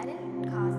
I didn't cause